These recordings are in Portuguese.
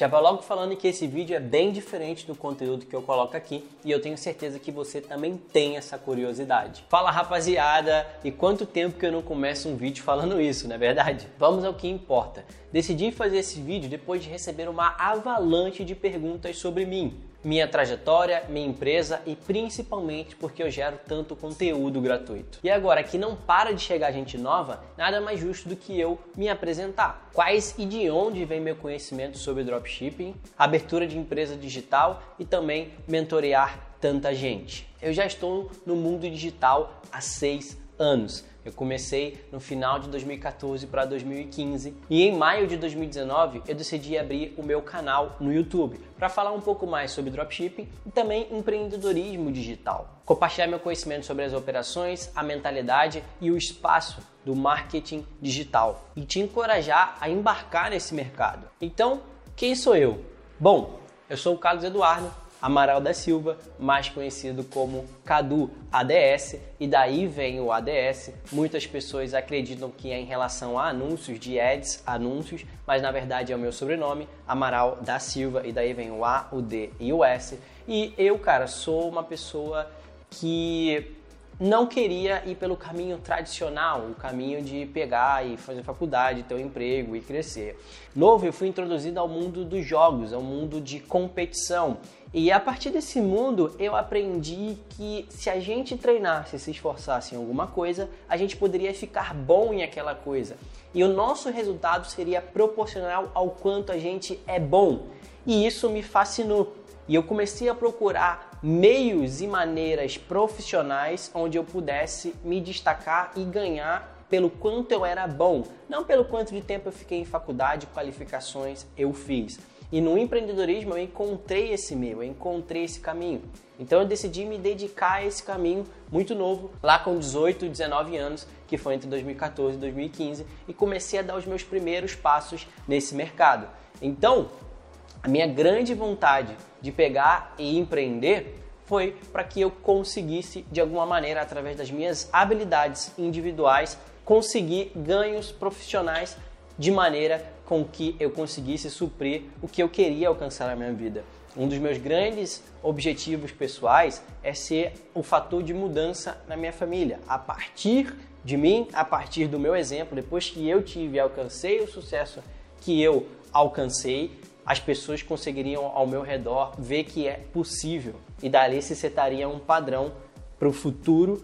Já vou logo falando que esse vídeo é bem diferente do conteúdo que eu coloco aqui e eu tenho certeza que você também tem essa curiosidade. Fala rapaziada, e quanto tempo que eu não começo um vídeo falando isso, não é verdade? Vamos ao que importa. Decidi fazer esse vídeo depois de receber uma avalanche de perguntas sobre mim, minha trajetória, minha empresa e principalmente porque eu gero tanto conteúdo gratuito. E agora que não para de chegar gente nova, nada mais justo do que eu me apresentar. Quais e de onde vem meu conhecimento sobre dropshipping, abertura de empresa digital e também mentorear tanta gente. Eu já estou no mundo digital há seis anos. Eu comecei no final de 2014 para 2015 e em maio de 2019 eu decidi abrir o meu canal no YouTube para falar um pouco mais sobre dropshipping e também empreendedorismo digital. Compartilhar meu conhecimento sobre as operações, a mentalidade e o espaço do marketing digital e te encorajar a embarcar nesse mercado. Então, quem sou eu? Bom, eu sou o Carlos Eduardo, Amaral da Silva, mais conhecido como Cadu ADS, e daí vem o ADS. Muitas pessoas acreditam que é em relação a anúncios de ads, anúncios, mas na verdade é o meu sobrenome, Amaral da Silva, e daí vem o A, o D e o S. E eu, cara, sou uma pessoa que não queria ir pelo caminho tradicional, o caminho de pegar e fazer faculdade, ter um emprego e crescer. Novo, eu fui introduzido ao mundo dos jogos, ao mundo de competição. E a partir desse mundo eu aprendi que se a gente treinasse, se esforçasse em alguma coisa, a gente poderia ficar bom em aquela coisa. E o nosso resultado seria proporcional ao quanto a gente é bom. E isso me fascinou. E eu comecei a procurar meios e maneiras profissionais onde eu pudesse me destacar e ganhar pelo quanto eu era bom, não pelo quanto de tempo eu fiquei em faculdade, qualificações eu fiz. E no empreendedorismo eu encontrei esse meio, eu encontrei esse caminho. Então eu decidi me dedicar a esse caminho muito novo, lá com 18, 19 anos, que foi entre 2014 e 2015, e comecei a dar os meus primeiros passos nesse mercado. Então, a minha grande vontade de pegar e empreender foi para que eu conseguisse, de alguma maneira, através das minhas habilidades individuais, conseguir ganhos profissionais de maneira com que eu conseguisse suprir o que eu queria alcançar na minha vida. Um dos meus grandes objetivos pessoais é ser o fator de mudança na minha família. A partir de mim, a partir do meu exemplo, depois que eu tive e alcancei o sucesso que eu alcancei, as pessoas conseguiriam ao meu redor ver que é possível e dali se setaria um padrão para o futuro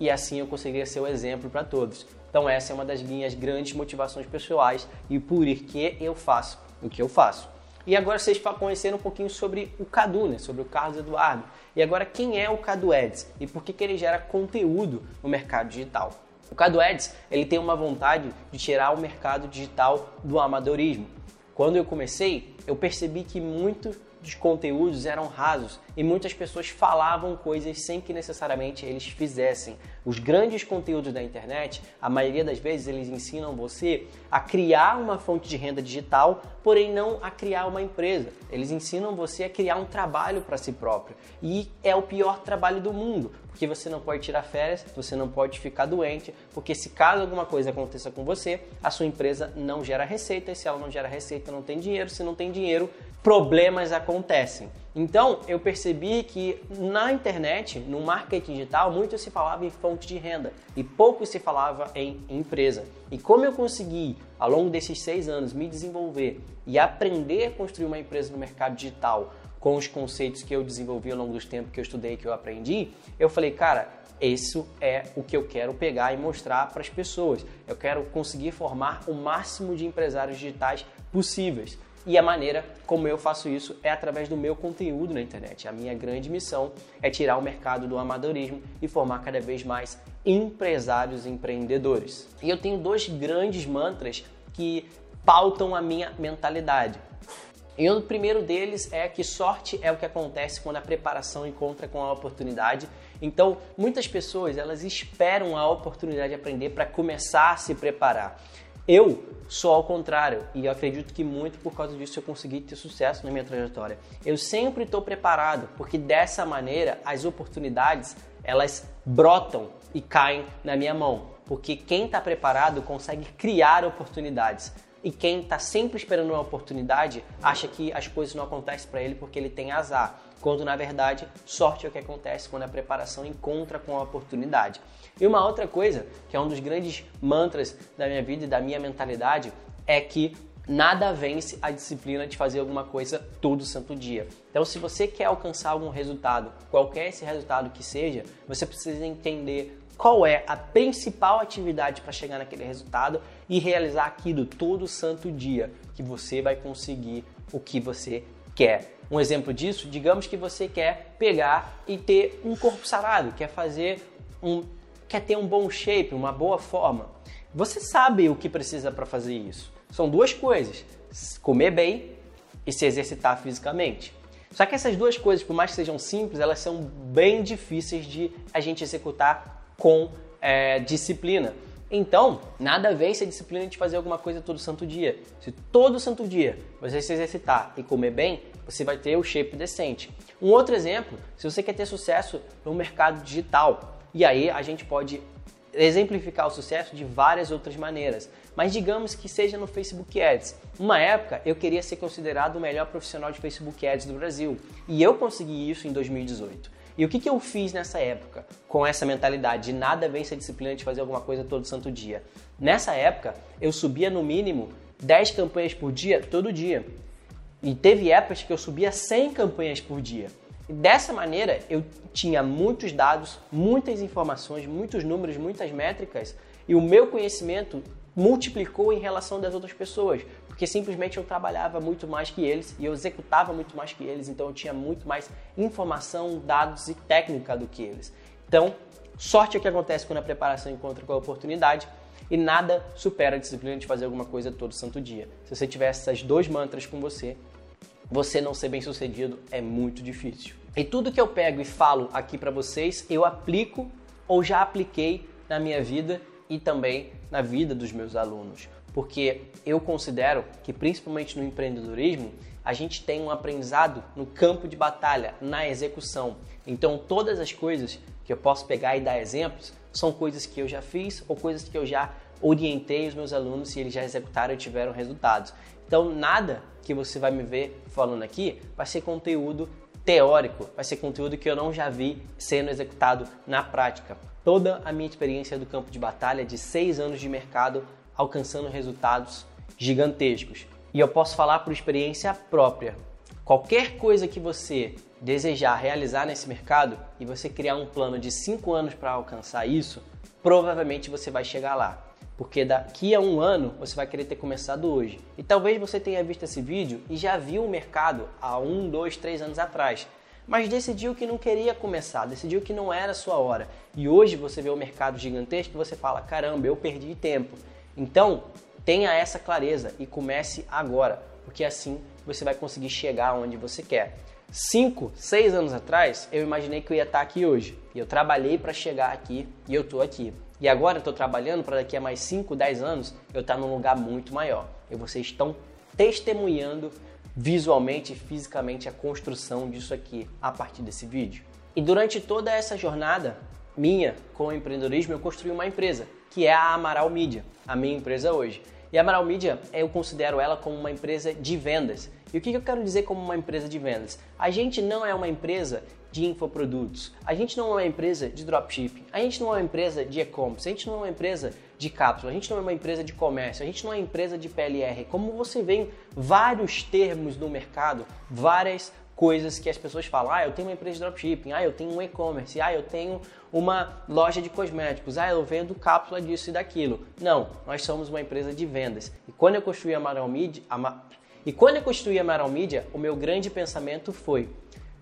e assim eu conseguiria ser o exemplo para todos. Então essa é uma das minhas grandes motivações pessoais e por que eu faço o que eu faço. E agora vocês conheceram um pouquinho sobre o Cadu, né? sobre o Carlos Eduardo. E agora quem é o Cadu Eds e por que, que ele gera conteúdo no mercado digital? O Cadu Eds ele tem uma vontade de tirar o mercado digital do amadorismo. Quando eu comecei, eu percebi que muitos dos conteúdos eram rasos e muitas pessoas falavam coisas sem que necessariamente eles fizessem. Os grandes conteúdos da internet, a maioria das vezes, eles ensinam você a criar uma fonte de renda digital, porém não a criar uma empresa. Eles ensinam você a criar um trabalho para si próprio. E é o pior trabalho do mundo, porque você não pode tirar férias, você não pode ficar doente, porque se caso alguma coisa aconteça com você, a sua empresa não gera receita, e se ela não gera receita, não tem dinheiro, se não tem dinheiro, problemas acontecem. Então, eu percebi que na internet, no marketing digital, muito se falava em fonte de renda e pouco se falava em empresa. E como eu consegui, ao longo desses seis anos, me desenvolver e aprender a construir uma empresa no mercado digital com os conceitos que eu desenvolvi ao longo dos tempos que eu estudei, que eu aprendi, eu falei, cara, isso é o que eu quero pegar e mostrar para as pessoas. Eu quero conseguir formar o máximo de empresários digitais possíveis. E a maneira como eu faço isso é através do meu conteúdo na internet. A minha grande missão é tirar o mercado do amadorismo e formar cada vez mais empresários empreendedores. E eu tenho dois grandes mantras que pautam a minha mentalidade. E o primeiro deles é que sorte é o que acontece quando a preparação encontra com a oportunidade. Então, muitas pessoas elas esperam a oportunidade de aprender para começar a se preparar. Eu sou ao contrário e eu acredito que muito por causa disso eu consegui ter sucesso na minha trajetória. Eu sempre estou preparado porque dessa maneira as oportunidades elas brotam e caem na minha mão. Porque quem está preparado consegue criar oportunidades. E quem está sempre esperando uma oportunidade acha que as coisas não acontecem para ele porque ele tem azar, quando na verdade sorte é o que acontece quando a preparação encontra com a oportunidade. E uma outra coisa, que é um dos grandes mantras da minha vida e da minha mentalidade, é que nada vence a disciplina de fazer alguma coisa todo santo dia. Então, se você quer alcançar algum resultado, qualquer esse resultado que seja, você precisa entender qual é a principal atividade para chegar naquele resultado e realizar aquilo todo santo dia, que você vai conseguir o que você quer. Um exemplo disso, digamos que você quer pegar e ter um corpo sarado, quer fazer um quer ter um bom shape, uma boa forma. Você sabe o que precisa para fazer isso. São duas coisas: comer bem e se exercitar fisicamente. Só que essas duas coisas, por mais que sejam simples, elas são bem difíceis de a gente executar com é, disciplina. Então, nada vence a disciplina de fazer alguma coisa todo santo dia. Se todo santo dia você se exercitar e comer bem, você vai ter o shape decente. Um outro exemplo, se você quer ter sucesso no mercado digital, e aí a gente pode exemplificar o sucesso de várias outras maneiras. Mas digamos que seja no Facebook Ads. Uma época eu queria ser considerado o melhor profissional de Facebook Ads do Brasil e eu consegui isso em 2018. E o que, que eu fiz nessa época com essa mentalidade de nada vence a disciplina de fazer alguma coisa todo santo dia? Nessa época eu subia no mínimo 10 campanhas por dia todo dia. E teve épocas que eu subia 100 campanhas por dia. E dessa maneira eu tinha muitos dados, muitas informações, muitos números, muitas métricas e o meu conhecimento multiplicou em relação das outras pessoas, porque simplesmente eu trabalhava muito mais que eles e eu executava muito mais que eles, então eu tinha muito mais informação, dados e técnica do que eles. Então, sorte é o que acontece quando a preparação encontra com a oportunidade e nada supera a disciplina de fazer alguma coisa todo santo dia. Se você tiver essas dois mantras com você, você não ser bem sucedido é muito difícil. E tudo que eu pego e falo aqui para vocês, eu aplico ou já apliquei na minha vida e também na vida dos meus alunos, porque eu considero que principalmente no empreendedorismo a gente tem um aprendizado no campo de batalha, na execução. Então todas as coisas que eu posso pegar e dar exemplos são coisas que eu já fiz ou coisas que eu já orientei os meus alunos e eles já executaram e tiveram resultados. Então nada que você vai me ver falando aqui vai ser conteúdo teórico, vai ser conteúdo que eu não já vi sendo executado na prática toda a minha experiência do campo de batalha de seis anos de mercado alcançando resultados gigantescos. E eu posso falar por experiência própria. Qualquer coisa que você desejar realizar nesse mercado e você criar um plano de cinco anos para alcançar isso, provavelmente você vai chegar lá. Porque daqui a um ano você vai querer ter começado hoje. E talvez você tenha visto esse vídeo e já viu o mercado há um, dois, três anos atrás mas decidiu que não queria começar, decidiu que não era a sua hora. E hoje você vê o mercado gigantesco e você fala: caramba, eu perdi tempo. Então, tenha essa clareza e comece agora, porque assim você vai conseguir chegar onde você quer. Cinco, seis anos atrás, eu imaginei que eu ia estar aqui hoje. E eu trabalhei para chegar aqui e eu estou aqui. E agora estou trabalhando para daqui a mais 5, 10 anos eu estar num lugar muito maior. E vocês estão testemunhando visualmente e fisicamente a construção disso aqui a partir desse vídeo. E durante toda essa jornada minha com o empreendedorismo, eu construí uma empresa, que é a Amaral Mídia, a minha empresa hoje. E a Amaral Mídia, eu considero ela como uma empresa de vendas. E o que eu quero dizer como uma empresa de vendas? A gente não é uma empresa de infoprodutos. A gente não é uma empresa de dropshipping. A gente não é uma empresa de e-commerce. A gente não é uma empresa de cápsula. A gente não é uma empresa de comércio. A gente não é uma empresa de PLR. Como você vê em vários termos no mercado, várias coisas que as pessoas falam. Ah, eu tenho uma empresa de dropshipping. Ah, eu tenho um e-commerce. Ah, eu tenho uma loja de cosméticos. Ah, eu vendo cápsula disso e daquilo. Não, nós somos uma empresa de vendas. E quando eu construí a Amaral Media, a... e quando eu construí a Amaral Media, o meu grande pensamento foi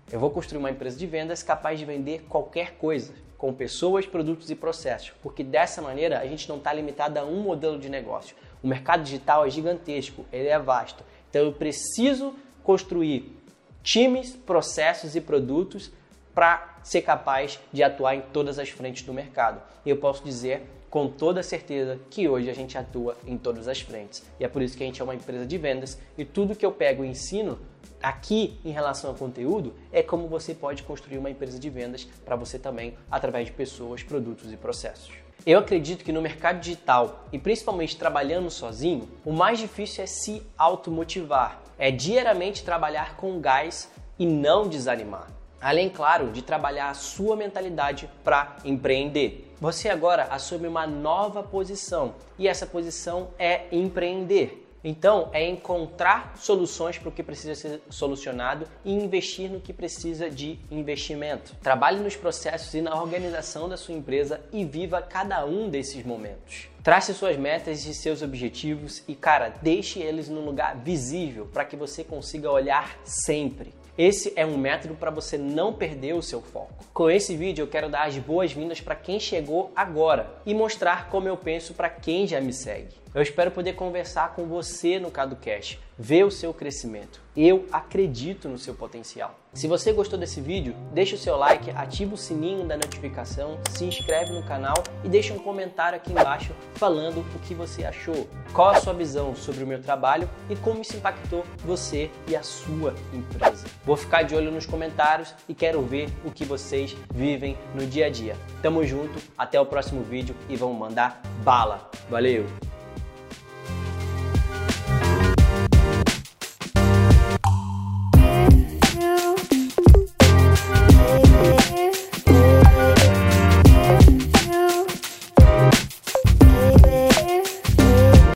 eu vou construir uma empresa de vendas capaz de vender qualquer coisa, com pessoas, produtos e processos, porque dessa maneira a gente não está limitado a um modelo de negócio. O mercado digital é gigantesco, ele é vasto. Então eu preciso construir times, processos e produtos para ser capaz de atuar em todas as frentes do mercado. E eu posso dizer com toda certeza que hoje a gente atua em todas as frentes. E é por isso que a gente é uma empresa de vendas e tudo que eu pego e ensino aqui em relação ao conteúdo é como você pode construir uma empresa de vendas para você também através de pessoas, produtos e processos. Eu acredito que no mercado digital e principalmente trabalhando sozinho, o mais difícil é se automotivar, é diariamente trabalhar com gás e não desanimar. Além, claro, de trabalhar a sua mentalidade para empreender. Você agora assume uma nova posição e essa posição é empreender. Então, é encontrar soluções para o que precisa ser solucionado e investir no que precisa de investimento. Trabalhe nos processos e na organização da sua empresa e viva cada um desses momentos. Trace suas metas e seus objetivos e, cara, deixe eles num lugar visível para que você consiga olhar sempre. Esse é um método para você não perder o seu foco. Com esse vídeo eu quero dar as boas-vindas para quem chegou agora e mostrar como eu penso para quem já me segue. Eu espero poder conversar com você no CadoCast, ver o seu crescimento. Eu acredito no seu potencial. Se você gostou desse vídeo, deixa o seu like, ativa o sininho da notificação, se inscreve no canal e deixa um comentário aqui embaixo falando o que você achou. Qual a sua visão sobre o meu trabalho e como isso impactou você e a sua empresa. Vou ficar de olho nos comentários e quero ver o que vocês vivem no dia a dia. Tamo junto, até o próximo vídeo e vamos mandar bala. Valeu!